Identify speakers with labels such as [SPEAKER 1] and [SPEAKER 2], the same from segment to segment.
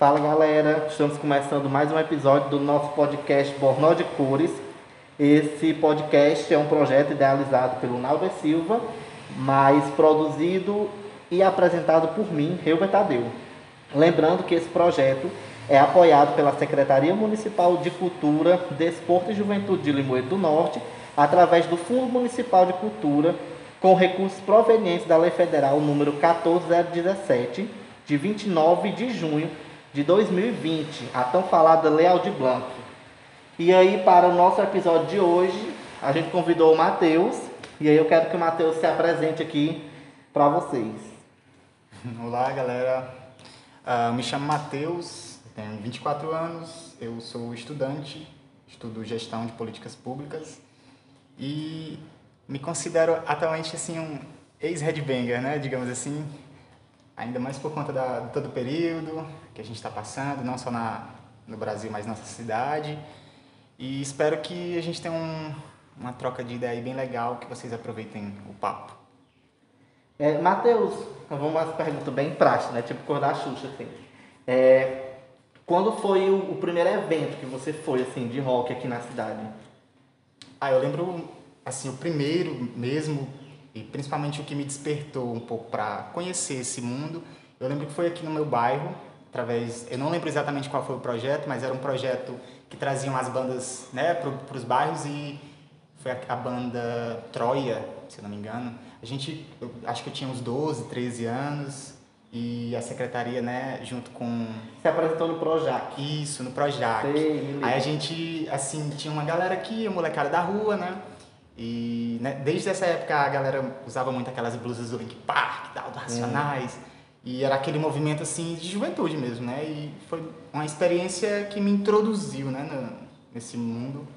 [SPEAKER 1] Fala galera, estamos começando mais um episódio do nosso podcast Bornó de Cores. Esse podcast é um projeto idealizado pelo Naldo Silva, mas produzido e apresentado por mim, Hilbert Tadeu. Lembrando que esse projeto é apoiado pela Secretaria Municipal de Cultura, Desporto e Juventude de Limoeiro do Norte, através do Fundo Municipal de Cultura, com recursos provenientes da Lei Federal número 14017, de 29 de junho de 2020, a tão falada Lei Aldir Blanc. E aí, para o nosso episódio de hoje, a gente convidou o Matheus, e aí eu quero que o Matheus se apresente aqui para vocês.
[SPEAKER 2] Olá, galera. Uh, me chamo Matheus, tenho 24 anos, eu sou estudante, estudo gestão de políticas públicas e me considero atualmente assim um ex-headbanger, né, digamos assim, ainda mais por conta da, de todo o período que a gente está passando, não só na, no Brasil, mas na nossa cidade. E espero que a gente tenha um, uma troca de ideia bem legal, que vocês aproveitem o papo.
[SPEAKER 1] É, Matheus, vamos uma pergunta bem prática, né? Tipo cor da Xuxa, assim. É, quando foi o, o, primeiro evento que você foi, assim, de rock aqui na cidade?
[SPEAKER 2] Ah, eu lembro, assim, o primeiro mesmo e principalmente o que me despertou um pouco para conhecer esse mundo, eu lembro que foi aqui no meu bairro, através, eu não lembro exatamente qual foi o projeto, mas era um projeto que traziam as bandas, né, para os bairros e foi a, a, banda Troia, se eu não me engano. A gente, eu, acho que eu tinha uns 12, 13 anos e a secretaria, né, junto com...
[SPEAKER 1] Se apresentou no Projac.
[SPEAKER 2] Isso, no Projac. Sei, Aí a gente, assim, tinha uma galera aqui, a molecada da rua, né, e né, desde essa época a galera usava muito aquelas blusas do Link Park, tal, do Racionais. Hum. E era aquele movimento assim de juventude mesmo, né? E foi uma experiência que me introduziu, né, no, nesse mundo.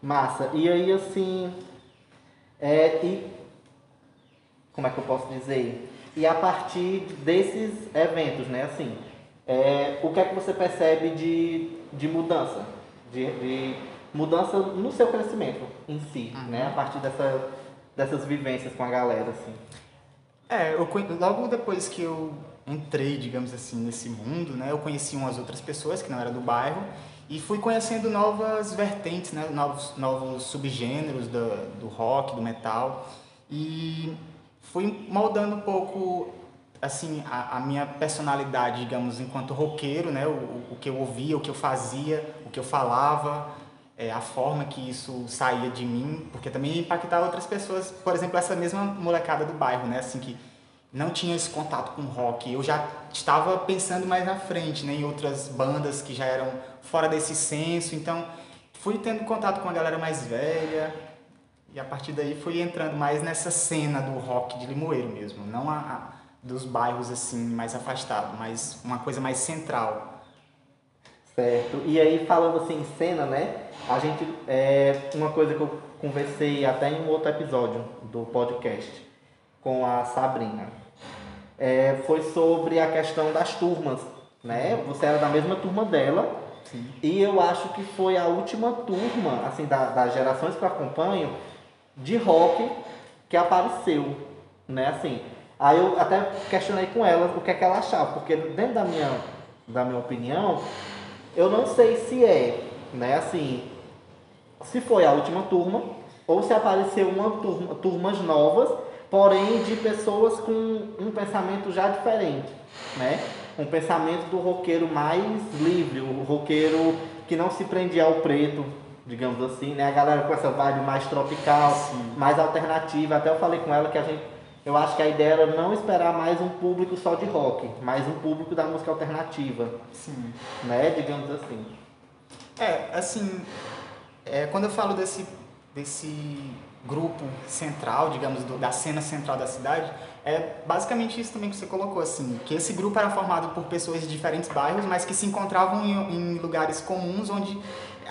[SPEAKER 1] Massa. E aí assim, é, e como é que eu posso dizer? E a partir desses eventos, né, assim, é, o que é que você percebe de, de mudança? De, de mudança no seu crescimento em si, uhum. né? A partir dessa, dessas vivências com a galera, assim.
[SPEAKER 2] É, eu, logo depois que eu entrei, digamos assim, nesse mundo, né? Eu conheci umas outras pessoas que não eram do bairro e fui conhecendo novas vertentes, né? Novos, novos subgêneros do, do rock, do metal e fui moldando um pouco assim a, a, minha personalidade digamos enquanto roqueiro né o, o que eu ouvia o que eu fazia o que eu falava é, a forma que isso saía de mim, porque também impactava outras pessoas, por exemplo, essa mesma molecada do bairro, né, assim, que não tinha esse contato com rock. Eu já estava pensando mais na frente, né, em outras bandas que já eram fora desse senso, então fui tendo contato com a galera mais velha, e a partir daí fui entrando mais nessa cena do rock de Limoeiro mesmo, não a, a dos bairros assim mais afastados, mas uma coisa mais central.
[SPEAKER 1] Certo. E aí falando assim em cena, né? A gente. É, uma coisa que eu conversei até em um outro episódio do podcast com a Sabrina. É, foi sobre a questão das turmas. Né? Você era da mesma turma dela. Sim. E eu acho que foi a última turma, assim, da, das gerações que eu acompanho, de rock que apareceu. Né? Assim, aí eu até questionei com ela o que é que ela achava, porque dentro da minha, da minha opinião, eu não sei se é, né, assim, se foi a última turma ou se apareceu uma turma, turmas novas, porém de pessoas com um pensamento já diferente, né? Um pensamento do roqueiro mais livre, o roqueiro que não se prendia ao preto, digamos assim, né? A galera com essa vibe mais tropical, Sim. mais alternativa. Até eu falei com ela que a gente eu acho que a ideia era não esperar mais um público só de rock, mas um público da música alternativa. Sim. Né? Digamos assim.
[SPEAKER 2] É, assim, é, quando eu falo desse, desse grupo central, digamos, do, da cena central da cidade, é basicamente isso também que você colocou, assim, que esse grupo era formado por pessoas de diferentes bairros, mas que se encontravam em, em lugares comuns onde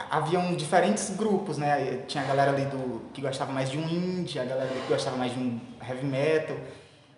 [SPEAKER 2] haviam diferentes grupos, né? Tinha a galera ali do que gostava mais de um indie, a galera que gostava mais de um heavy metal,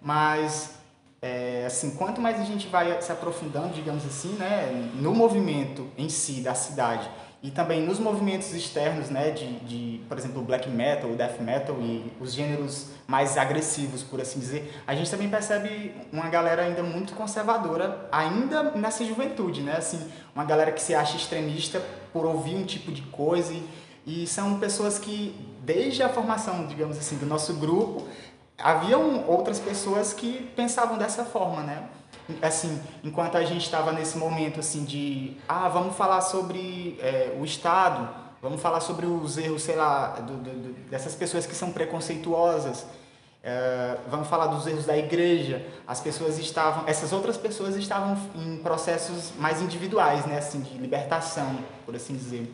[SPEAKER 2] mas é, assim, quanto mais a gente vai se aprofundando, digamos assim, né, no movimento em si da cidade e também nos movimentos externos, né, de, de, por exemplo, black metal, death metal e os gêneros mais agressivos, por assim dizer, a gente também percebe uma galera ainda muito conservadora, ainda nessa juventude, né, assim, uma galera que se acha extremista por ouvir um tipo de coisa. E, e são pessoas que, desde a formação, digamos assim, do nosso grupo, haviam outras pessoas que pensavam dessa forma, né, assim, enquanto a gente estava nesse momento assim de, ah, vamos falar sobre é, o Estado, vamos falar sobre os erros, sei lá, do, do, dessas pessoas que são preconceituosas, é, vamos falar dos erros da igreja. As pessoas estavam, essas outras pessoas estavam em processos mais individuais, né, assim, de libertação, por assim dizer.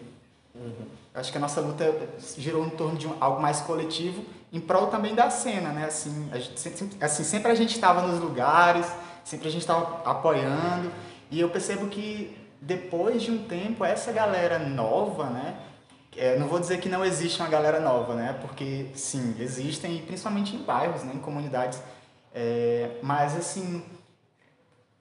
[SPEAKER 2] Uhum. Acho que a nossa luta girou em torno de um, algo mais coletivo, em prol também da cena, né? Assim, gente, assim sempre a gente estava nos lugares, sempre a gente estava apoiando. E eu percebo que depois de um tempo, essa galera nova, né? É, não vou dizer que não existe uma galera nova, né? Porque sim, existem, principalmente em bairros, né? em comunidades. É, mas assim,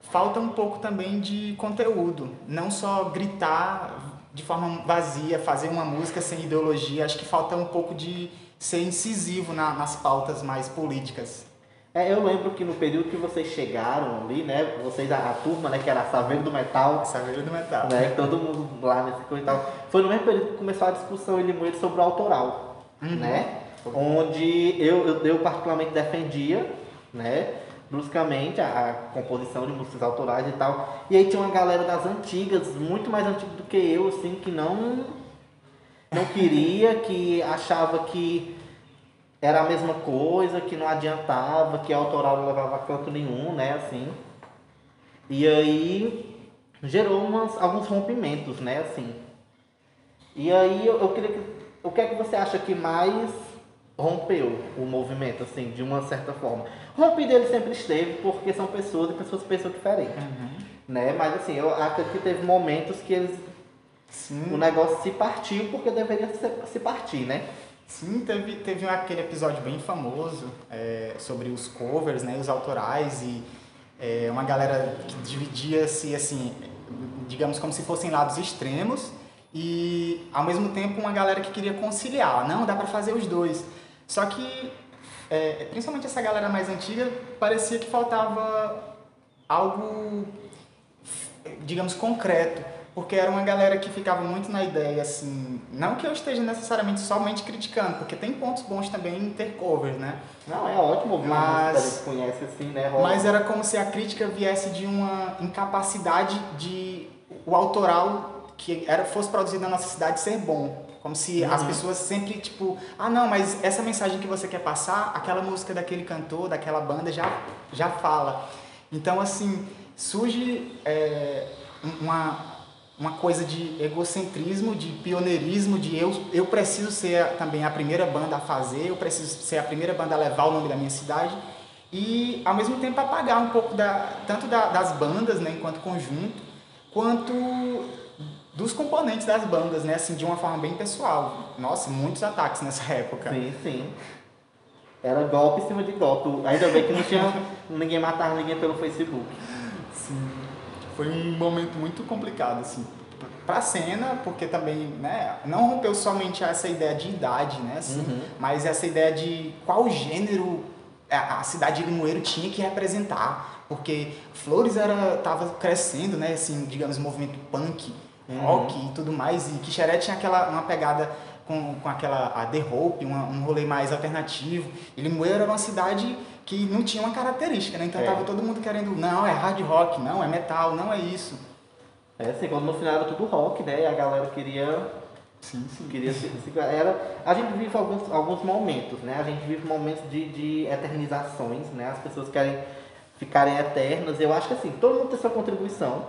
[SPEAKER 2] falta um pouco também de conteúdo. Não só gritar de forma vazia, fazer uma música sem ideologia. Acho que falta um pouco de ser incisivo na, nas pautas mais políticas.
[SPEAKER 1] É, eu lembro que no período que vocês chegaram ali, né? Vocês, a, a turma, né? Que era a Saveiro do Metal.
[SPEAKER 2] Saveiro do Metal.
[SPEAKER 1] Né, todo mundo lá nesse coisa e tal. Foi no mesmo período que começou a discussão em Limoeiro sobre o autoral, uhum. né? Onde eu, eu, eu, particularmente defendia, né? Bruscamente a, a, composição de músicas autorais e tal. E aí tinha uma galera das antigas, muito mais antiga do que eu, assim, que não, não queria, que achava que era a mesma coisa, que não adiantava, que a autoral não levava a canto nenhum, né, assim. E aí gerou umas, alguns rompimentos, né, assim. E aí eu, eu queria que, o que é que você acha que mais rompeu o movimento, assim, de uma certa forma? Rompido ele sempre esteve, porque são pessoas e pessoas pensam diferente, uhum. né, mas assim, eu acredito que teve momentos que eles, Sim. o negócio se partiu porque deveria se partir, né.
[SPEAKER 2] Sim, teve, teve aquele episódio bem famoso é, sobre os covers, né, os autorais e é, uma galera que dividia-se assim, digamos como se fossem lados extremos e ao mesmo tempo uma galera que queria conciliar, não dá para fazer os dois. Só que é, principalmente essa galera mais antiga parecia que faltava algo, digamos concreto porque era uma galera que ficava muito na ideia, assim, não que eu esteja necessariamente somente criticando, porque tem pontos bons também em ter covers, né?
[SPEAKER 1] Não, é ótimo ouvir mas, uma conhece assim, né?
[SPEAKER 2] Rola. Mas era como se a crítica viesse de uma incapacidade de o autoral que era, fosse produzido na nossa cidade ser bom. Como se uhum. as pessoas sempre, tipo, ah não, mas essa mensagem que você quer passar, aquela música daquele cantor, daquela banda já, já fala. Então, assim, surge é, uma uma coisa de egocentrismo, de pioneirismo, de eu, eu preciso ser também a primeira banda a fazer, eu preciso ser a primeira banda a levar o nome da minha cidade e ao mesmo tempo apagar um pouco da, tanto da, das bandas, né, enquanto conjunto, quanto dos componentes das bandas, né, assim, de uma forma bem pessoal. Nossa, muitos ataques nessa época.
[SPEAKER 1] Sim, sim. Era golpe em cima de golpe. Ainda bem que não tinha ninguém matar ninguém pelo Facebook.
[SPEAKER 2] Sim foi um momento muito complicado, assim, para a cena, porque também, né, não rompeu somente essa ideia de idade, né, assim, uhum. mas essa ideia de qual gênero a, cidade de Limoeiro tinha que representar, porque Flores era tava crescendo, né, assim, digamos, movimento punk, uhum. rock e tudo mais, e Quixeré tinha aquela uma pegada com, com aquela a The Hope, uma, um rolê mais alternativo. E Limoeiro era uma cidade que não tinha uma característica, né? Então é. tava todo mundo querendo, não, é hard rock, não, é metal, não é isso.
[SPEAKER 1] É assim, quando no final era tudo rock, né? E a galera queria. Sim, sim. Queria se, se, era, a gente vive alguns, alguns momentos, né? A gente vive momentos de, de eternizações, né? As pessoas querem ficarem eternas. Eu acho que assim, todo mundo tem sua contribuição.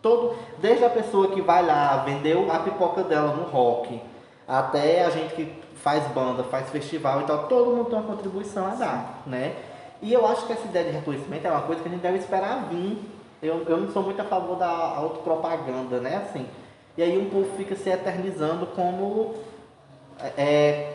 [SPEAKER 1] Todo, desde a pessoa que vai lá, vendeu a pipoca dela no rock, até a gente que faz banda, faz festival e tal, todo mundo tem uma contribuição a dar, né? E eu acho que essa ideia de reconhecimento é uma coisa que a gente deve esperar vir. Eu, eu não sou muito a favor da autopropaganda, né? Assim, e aí um povo fica se eternizando como. É,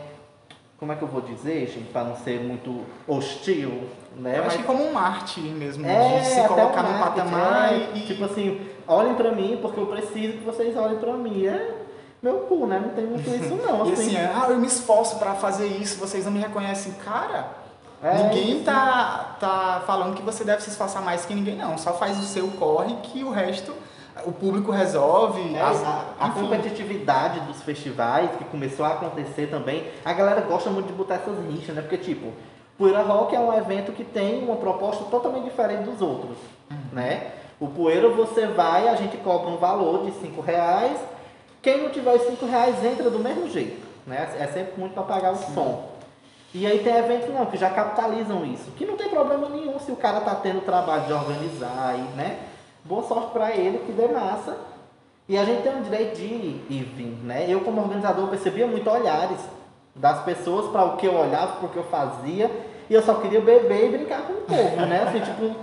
[SPEAKER 1] como é que eu vou dizer, gente, para não ser muito hostil, né?
[SPEAKER 2] Eu Mas, acho que como um arte mesmo, é, de se colocar no patamar é,
[SPEAKER 1] e... Tipo assim, olhem para mim porque eu preciso que vocês olhem para mim. É, meu cu, né? Não tem muito isso não.
[SPEAKER 2] E
[SPEAKER 1] Assim.
[SPEAKER 2] assim, ah, eu me esforço pra fazer isso, vocês não me reconhecem. Cara,
[SPEAKER 1] É,
[SPEAKER 2] ninguém
[SPEAKER 1] isso.
[SPEAKER 2] tá, tá falando que você deve se esforçar mais que ninguém, não. Só faz o seu corre que o resto o público resolve.
[SPEAKER 1] É, a, a competitividade dos festivais que começou a acontecer também, a galera gosta muito de botar essas rixas, né? Porque, tipo, Poeira Rock é um evento que tem uma proposta totalmente diferente dos outros, né? O Poeira você vai, a gente cobra um valor de 5 reais, quem não tiver os 5 reais entra do mesmo jeito, né? É sempre muito para pagar o som. E aí tem eventos não, que já capitalizam isso, que não tem problema nenhum se o cara tá tendo trabalho de organizar, e, né? Boa sorte para ele, que dê massa. E a gente tem o direito de ir e vir, né? Eu como organizador percebia muito olhares das pessoas para o que eu olhava, para o que eu fazia, e eu só queria beber e brincar com o povo, né? Assim, tipo,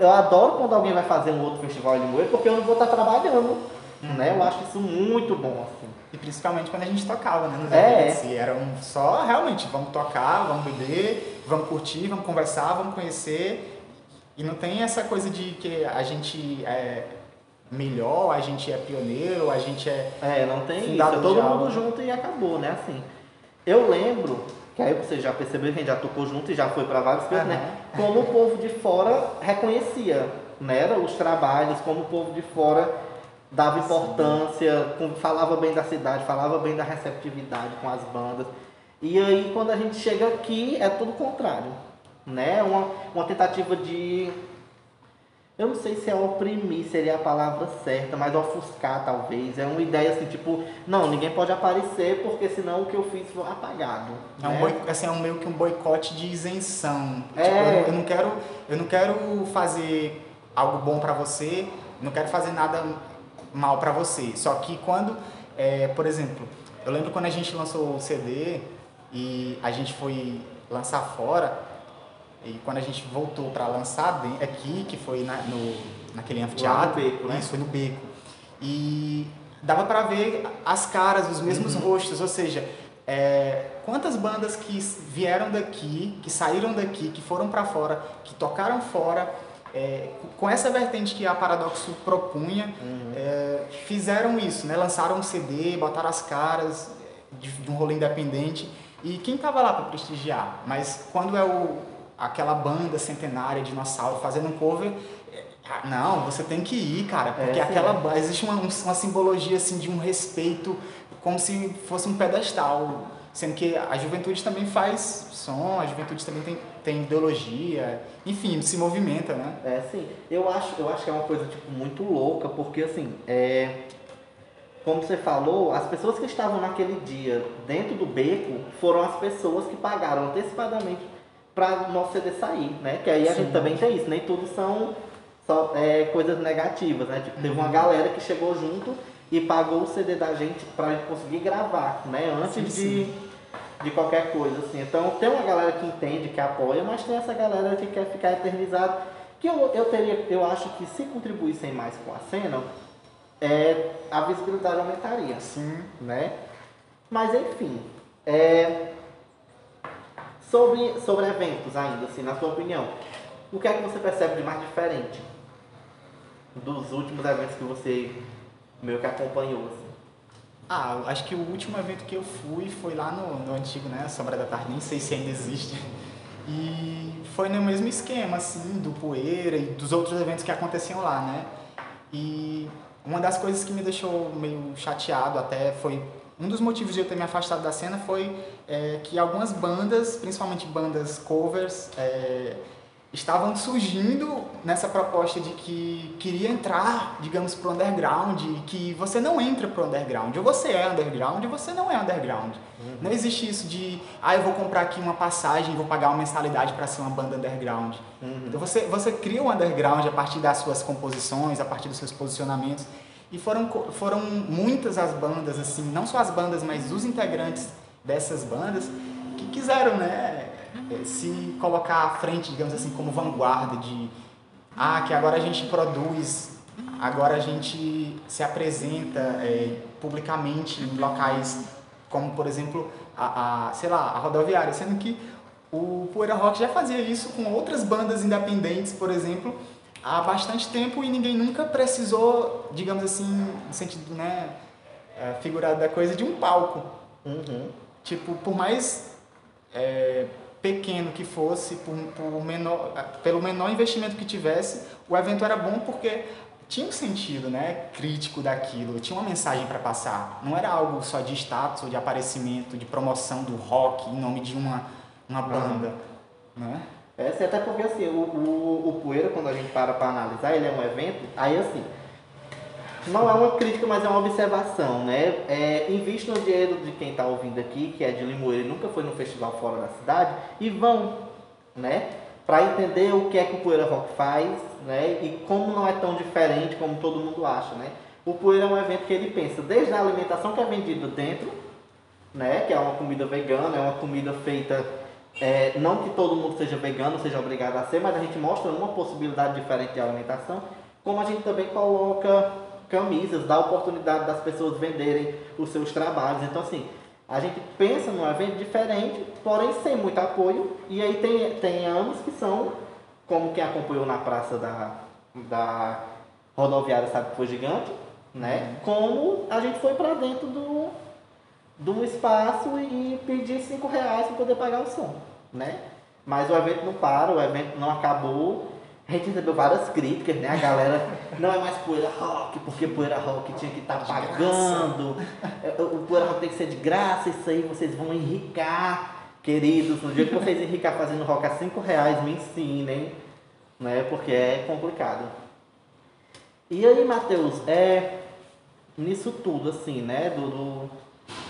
[SPEAKER 1] eu- adoro quando alguém vai fazer um outro festival de moer, porque eu não vou estar trabalhando, né? Eu acho isso muito bom, assim.
[SPEAKER 2] E principalmente quando a gente tocava, né? Nos
[SPEAKER 1] É.
[SPEAKER 2] eventos. E era um só, realmente, vamos tocar, vamos beber, vamos curtir, vamos conversar, vamos conhecer. E não tem essa coisa de que a gente é melhor, a gente é pioneiro, a gente é.
[SPEAKER 1] É, não tem isso.
[SPEAKER 2] Fundado
[SPEAKER 1] É todo mundo junto e acabou, né? Assim. Eu lembro, que aí você já percebeu que a gente já tocou junto e já foi para vários coisas, né? Como o povo de fora reconhecia, né? Os trabalhos, como o povo de fora dava importância, falava bem da cidade, falava bem da receptividade com as bandas. E aí quando a gente chega aqui é tudo o contrário, né? Uma, uma tentativa de eu não sei se é oprimir, seria a palavra certa, mas ofuscar talvez. É uma ideia assim, tipo, não, ninguém pode aparecer porque senão o que eu fiz foi apagado.
[SPEAKER 2] É, um
[SPEAKER 1] né?
[SPEAKER 2] boi, assim, é um meio que um boicote de isenção.
[SPEAKER 1] É.
[SPEAKER 2] Tipo, eu, não- eu não quero, eu não quero fazer algo bom pra você, não quero fazer nada mal pra você. Só que quando, é, por exemplo, eu lembro quando a gente lançou o CD e a gente foi lançar fora, e quando a gente voltou pra lançar aqui, que foi na, no, naquele anfiteatro,
[SPEAKER 1] Beco, né?
[SPEAKER 2] isso foi no beco. E dava pra ver as caras, os mesmos
[SPEAKER 1] Uhum.
[SPEAKER 2] rostos, ou seja, é, quantas bandas que vieram daqui, que saíram daqui, que foram pra fora, que tocaram fora, é, com essa vertente que a Paradoxo propunha,
[SPEAKER 1] Uhum.
[SPEAKER 2] é, fizeram isso, né? Lançaram um CD, botaram as caras de, de um rolê independente. E quem tava lá para prestigiar? Mas quando é o, aquela banda centenária, dinossauro, fazendo um cover, é, ah, não, você tem que ir, cara, porque
[SPEAKER 1] É,
[SPEAKER 2] aquela existe uma, um- uma simbologia assim de um respeito, como se fosse um pedestal, sendo que a juventude também faz som, a juventude também tem, tem ideologia, enfim, se movimenta, né?
[SPEAKER 1] É, sim. Eu acho, eu acho que é uma coisa, tipo, muito louca, porque, assim, é... Como você falou, as pessoas que estavam naquele dia dentro do beco foram as pessoas que pagaram antecipadamente para o nosso CD sair, né? Que aí a gente também tem isso, nem tudo são só é, coisas negativas, né? Tipo, teve uma galera que chegou junto e pagou o CD da gente pra gente conseguir gravar, né? Antes
[SPEAKER 2] Sim,
[SPEAKER 1] de,
[SPEAKER 2] sim.
[SPEAKER 1] de qualquer coisa, assim. Então tem uma galera que entende, que apoia, mas tem essa galera que quer ficar eternizado. Que eu, eu teria, eu acho que se contribuíssem mais com a cena, é, a visibilidade aumentaria,
[SPEAKER 2] Sim.
[SPEAKER 1] né? Mas enfim, é, sobre, sobre eventos ainda, assim, na sua opinião, o que é que você percebe de mais diferente dos últimos eventos que você meio que acompanhou, assim?
[SPEAKER 2] Ah, acho que o último evento que eu fui foi lá no, no antigo, né? Sombra da Tarde, nem sei se ainda existe. E foi no mesmo esquema, assim, do Poeira e dos outros eventos que aconteciam lá, né? E uma das coisas que me deixou meio chateado até foi... Um dos motivos de eu ter me afastado da cena foi é, que algumas bandas, principalmente bandas covers, é, estavam surgindo nessa proposta de que queria entrar, digamos, pro underground, e que você não entra pro underground, ou você é underground ou você não é underground. Não existe isso de, ah, eu vou comprar aqui uma passagem e vou pagar uma mensalidade para ser uma banda underground. Então você, você cria o underground a partir das suas composições, a partir dos seus posicionamentos. E foram, foram muitas as bandas, assim, não só as bandas, mas os integrantes dessas bandas que quiseram, né, eh, se colocar à frente, digamos assim, como vanguarda de, ah, que agora a gente produz, agora a gente se apresenta eh, publicamente em locais como, por exemplo, a, a, sei lá, a rodoviária, sendo que o Poeira Rock já fazia isso com outras bandas independentes, por exemplo, há bastante tempo e ninguém nunca precisou, digamos assim, no sentido, né, é, figurado da coisa de um palco.
[SPEAKER 1] Uhum.
[SPEAKER 2] Tipo, por mais é, pequeno que fosse, por, por menor, pelo menor investimento que tivesse, o evento era bom porque tinha um sentido né, crítico daquilo, tinha uma mensagem para passar. Não era algo só de status ou de aparecimento, de promoção do rock em nome de uma, uma banda. Né?
[SPEAKER 1] É, até porque assim, o, o, o Poeira, quando a gente para para analisar, ele é um evento, aí assim, não é uma crítica, mas é uma observação, né? É, invista no dinheiro de quem está ouvindo aqui, que é de Limoeiro e nunca foi no festival fora da cidade, e vão, né? Para entender o que é que o Poeira Rock faz, né? E como não é tão diferente como todo mundo acha, né? O Poeira é um evento que ele pensa desde a alimentação que é vendida dentro, né? Que é uma comida vegana, é uma comida feita é, não que todo mundo seja vegano, seja obrigado a ser, mas a gente mostra uma possibilidade diferente de alimentação, como a gente também coloca camisas, dá oportunidade das pessoas venderem os seus trabalhos. Então, assim, a gente pensa num evento diferente, porém sem muito apoio. E aí tem, tem anos que são, como quem acompanhou na praça da, da rodoviária sabe que foi gigante, né? Uhum. Como a gente foi para dentro do, do espaço e pedir cinco reais para poder pagar o som, né? Mas o evento não para, o evento não acabou a gente recebeu várias críticas, né? A galera não é mais poeira rock, porque poeira rock tinha que estar tá pagando. É, o poeira rock tem que ser de graça, isso aí vocês vão enricar. Queridos, no dia que vocês enricar fazendo rock a 5 reais, me ensinem, né? Porque é complicado. E aí, Matheus, é nisso tudo, assim, né? Do, do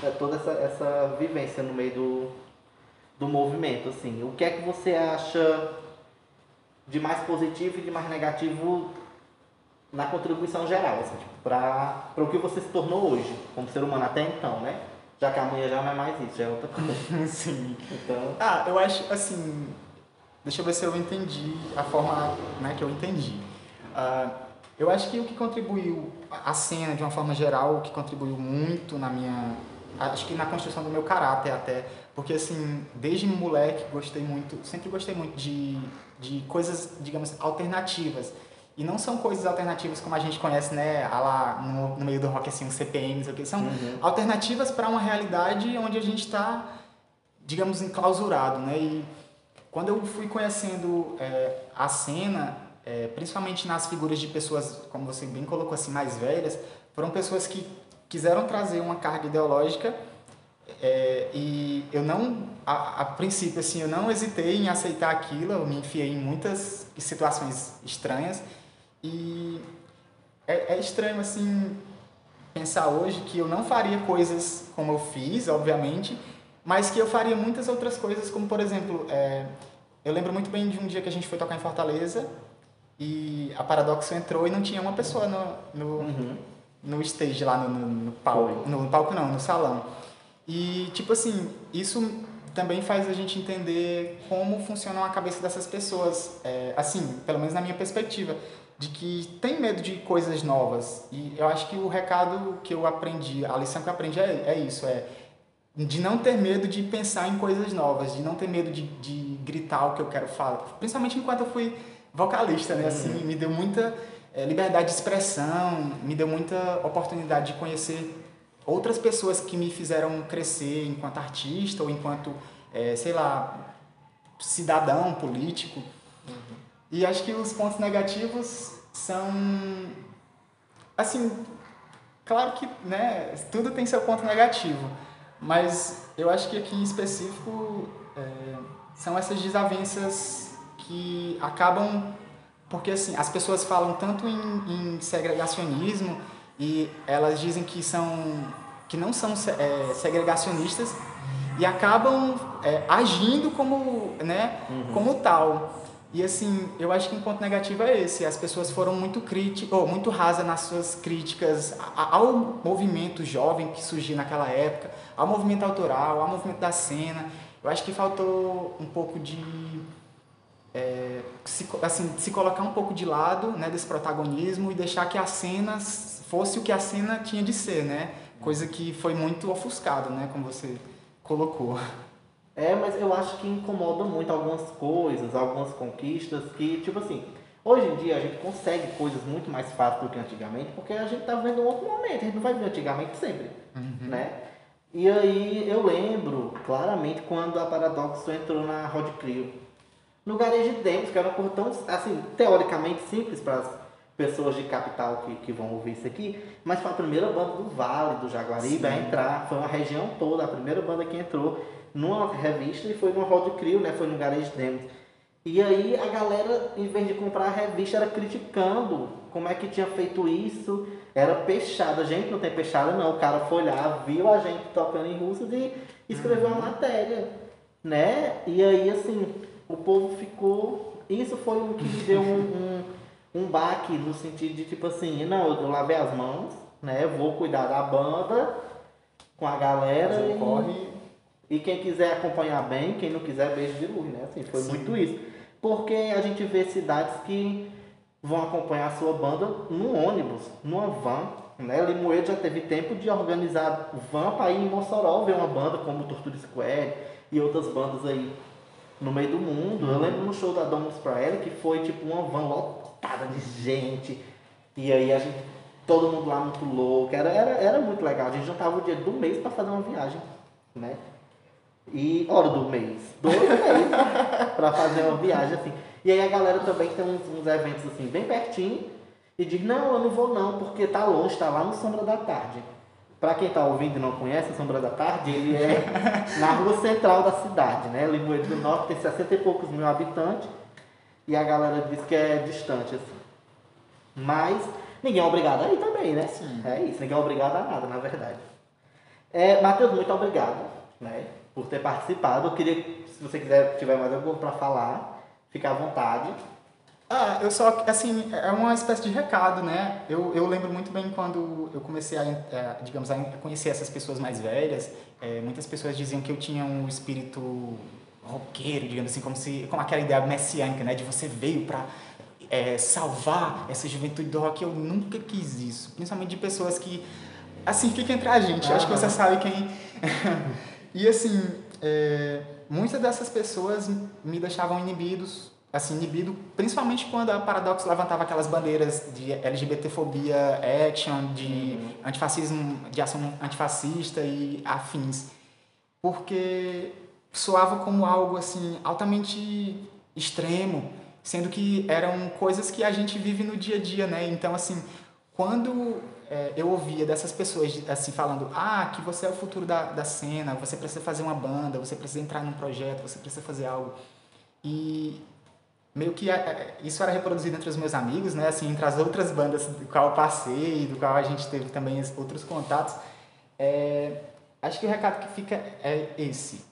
[SPEAKER 1] é toda essa, essa vivência no meio do, do movimento, assim. O que é que você acha de mais positivo e de mais negativo na contribuição geral, assim, tipo, para o que você se tornou hoje, como ser humano até então, né? Já que amanhã já não é mais isso, já é outra coisa.
[SPEAKER 2] Sim. Então... Ah, eu acho, assim, deixa eu ver se eu entendi a forma né, que eu entendi. Uh, eu acho que o que contribuiu, a cena de uma forma geral, o que contribuiu muito na minha, acho que na construção do meu caráter até, porque assim, desde moleque gostei muito, sempre gostei muito de de coisas, digamos, alternativas. E não são coisas alternativas como a gente conhece, né, lá no, no meio do rock, assim, um CPMs, okay? são uhum. alternativas para uma realidade onde a gente está, digamos, enclausurado, né? E quando eu fui conhecendo é, a cena, é, principalmente nas figuras de pessoas, como você bem colocou assim, mais velhas, foram pessoas que quiseram trazer uma carga ideológica é, e eu não, a, a, princípio, assim, eu não hesitei em aceitar aquilo, eu me enfiei em muitas situações estranhas. E é, é estranho, assim, pensar hoje que eu não faria coisas como eu fiz, obviamente, mas que eu faria muitas outras coisas, como, por exemplo, é, eu lembro muito bem de um dia que a gente foi tocar em Fortaleza e a Paradoxo entrou e não tinha uma pessoa no, no, uhum. no stage lá, no, no, no palco. No palco não, no salão. E, tipo assim, isso também faz a gente entender como funciona a cabeça dessas pessoas, é, assim, pelo menos na minha perspectiva, de que tem medo de coisas novas. E eu acho que o recado que eu aprendi, a lição que eu aprendi é, é isso, é de não ter medo de pensar em coisas novas, de não ter medo de, de gritar o que eu quero falar. Principalmente enquanto eu fui vocalista, né? Assim, me deu muita é, liberdade de expressão, me deu muita oportunidade de conhecer outras pessoas que me fizeram crescer enquanto artista ou enquanto, é, sei lá, cidadão, político. Uhum. E acho que os pontos negativos são. Assim, claro que né, tudo tem seu ponto negativo, mas eu acho que aqui em específico é, são essas desavenças que acabam. Porque assim, as pessoas falam tanto em, em segregacionismo e elas dizem que são que não são é, segregacionistas e acabam é, agindo como né uhum. como tal e assim eu acho que um ponto negativo é esse as pessoas foram muito críticas ou muito rasas nas suas críticas ao movimento jovem que surgiu naquela época ao movimento autoral ao movimento da cena eu acho que faltou um pouco de é, se, assim, se colocar um pouco de lado né, desse protagonismo e deixar que a cena fosse o que a cena tinha de ser, né? Coisa que foi muito ofuscado, né? Como você colocou.
[SPEAKER 1] É, mas eu acho que incomoda muito algumas coisas, algumas conquistas que, tipo assim, Hoje em dia a gente consegue coisas muito mais fáceis do que antigamente, porque a gente está vendo um outro momento, a gente não vai ver antigamente sempre,
[SPEAKER 2] Uhum.
[SPEAKER 1] né? E aí eu lembro claramente quando a Paradoxo entrou na Rod Crew. No Garejo de Demos, que era uma coisa tão, assim, teoricamente simples para as pessoas de capital que, que vão ouvir isso aqui, mas foi a primeira banda do Vale, do Jaguaribe, a entrar, foi uma região toda, a primeira banda que entrou numa revista e foi numa Rod Crew, né? Foi no Garejo de Demos. E aí a galera, em vez de comprar a revista, era criticando como é que tinha feito isso. Era peixada. A gente não tem peixada, não. O cara foi lá, viu a gente tocando em russas e escreveu uma matéria. Né? E aí, assim, o povo ficou. Isso foi o que me deu um, um, um baque no sentido de tipo assim, não, eu lavei as mãos, né? Eu vou cuidar da banda com a galera. E-
[SPEAKER 2] corre.
[SPEAKER 1] e quem quiser acompanhar bem, quem não quiser, beijo de luz, né? Assim, foi
[SPEAKER 2] Sim.
[SPEAKER 1] muito isso. Porque a gente vê cidades que vão acompanhar a sua banda num ônibus, numa van. Né? Limoeiro já teve tempo de organizar van para ir em Mossoró ver uma banda como Torture Square e outras bandas aí no meio do mundo. Eu lembro no show da Domus Praia que foi tipo uma van lotada de gente. E aí a gente, todo mundo lá muito louco. Era, era, era muito legal. A gente juntava o dia do mês para fazer uma viagem. Né? E hora do mês, 12 meses pra fazer uma viagem assim. E aí a galera também tem uns, uns eventos assim bem pertinho e diz, não, eu não vou não, porque tá longe, tá lá no Sombra da Tarde. Pra quem tá ouvindo e não conhece, Sombra da Tarde, ele é na rua central da cidade, né? Limoeiro do Norte tem 60 e poucos mil habitantes e a galera diz que é distante assim. Mas ninguém é obrigado a ir também, né?
[SPEAKER 2] Sim.
[SPEAKER 1] É isso, ninguém é obrigado a nada, na verdade. É, Matheus, muito obrigado né, por ter participado. Eu queria, se você quiser, tiver mais alguma coisa para falar, fique à vontade.
[SPEAKER 2] Ah, eu só, assim, é uma espécie de recado, né? Eu, eu lembro muito bem quando eu comecei a, eh, digamos, a conhecer essas pessoas mais velhas, eh, muitas pessoas diziam que eu tinha um espírito roqueiro, digamos assim, como se, como aquela ideia messiânica, né? De você veio pra eh, salvar essa juventude do rock. Eu nunca quis isso, principalmente de pessoas que, assim, fica entre a gente. Eu Acho que você sabe quem... e, assim, eh, muitas dessas pessoas me deixavam inibidos, assim, inibido, principalmente quando a Paradox levantava aquelas bandeiras de LGBTfobia, action, de antifascismo, de ação antifascista e afins. Porque soava como algo, assim, altamente extremo, sendo que eram coisas que a gente vive no dia a dia, né? Então, assim, quando é, eu ouvia dessas pessoas assim falando ah que você é o futuro da, da cena você precisa fazer uma banda você precisa entrar num projeto você precisa fazer algo e meio que é, isso era reproduzido entre os meus amigos né assim entre as outras bandas do qual eu passei do qual a gente teve também outros contatos. É, acho que o recado que fica é esse.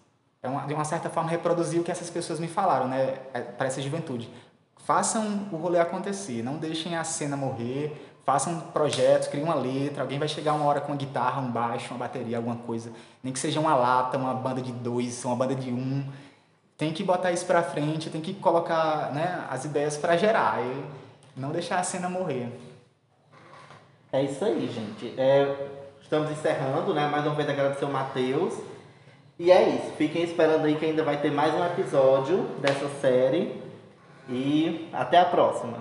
[SPEAKER 2] É uma, de uma certa forma reproduzir o que essas pessoas me falaram né para essa juventude. Façam o rolê acontecer não deixem a cena morrer façam projetos, criem uma letra, alguém vai chegar uma hora com uma guitarra, um baixo, uma bateria, alguma coisa, nem que seja uma lata, uma banda de dois, uma banda de um, tem que botar isso pra frente, tem que colocar né, as ideias para gerar e não deixar a cena morrer.
[SPEAKER 1] É isso aí, gente. É, estamos encerrando, né? Mais uma vez agradecer o Matheus. E é isso. Fiquem esperando aí que ainda vai ter mais um episódio dessa série. E até a próxima.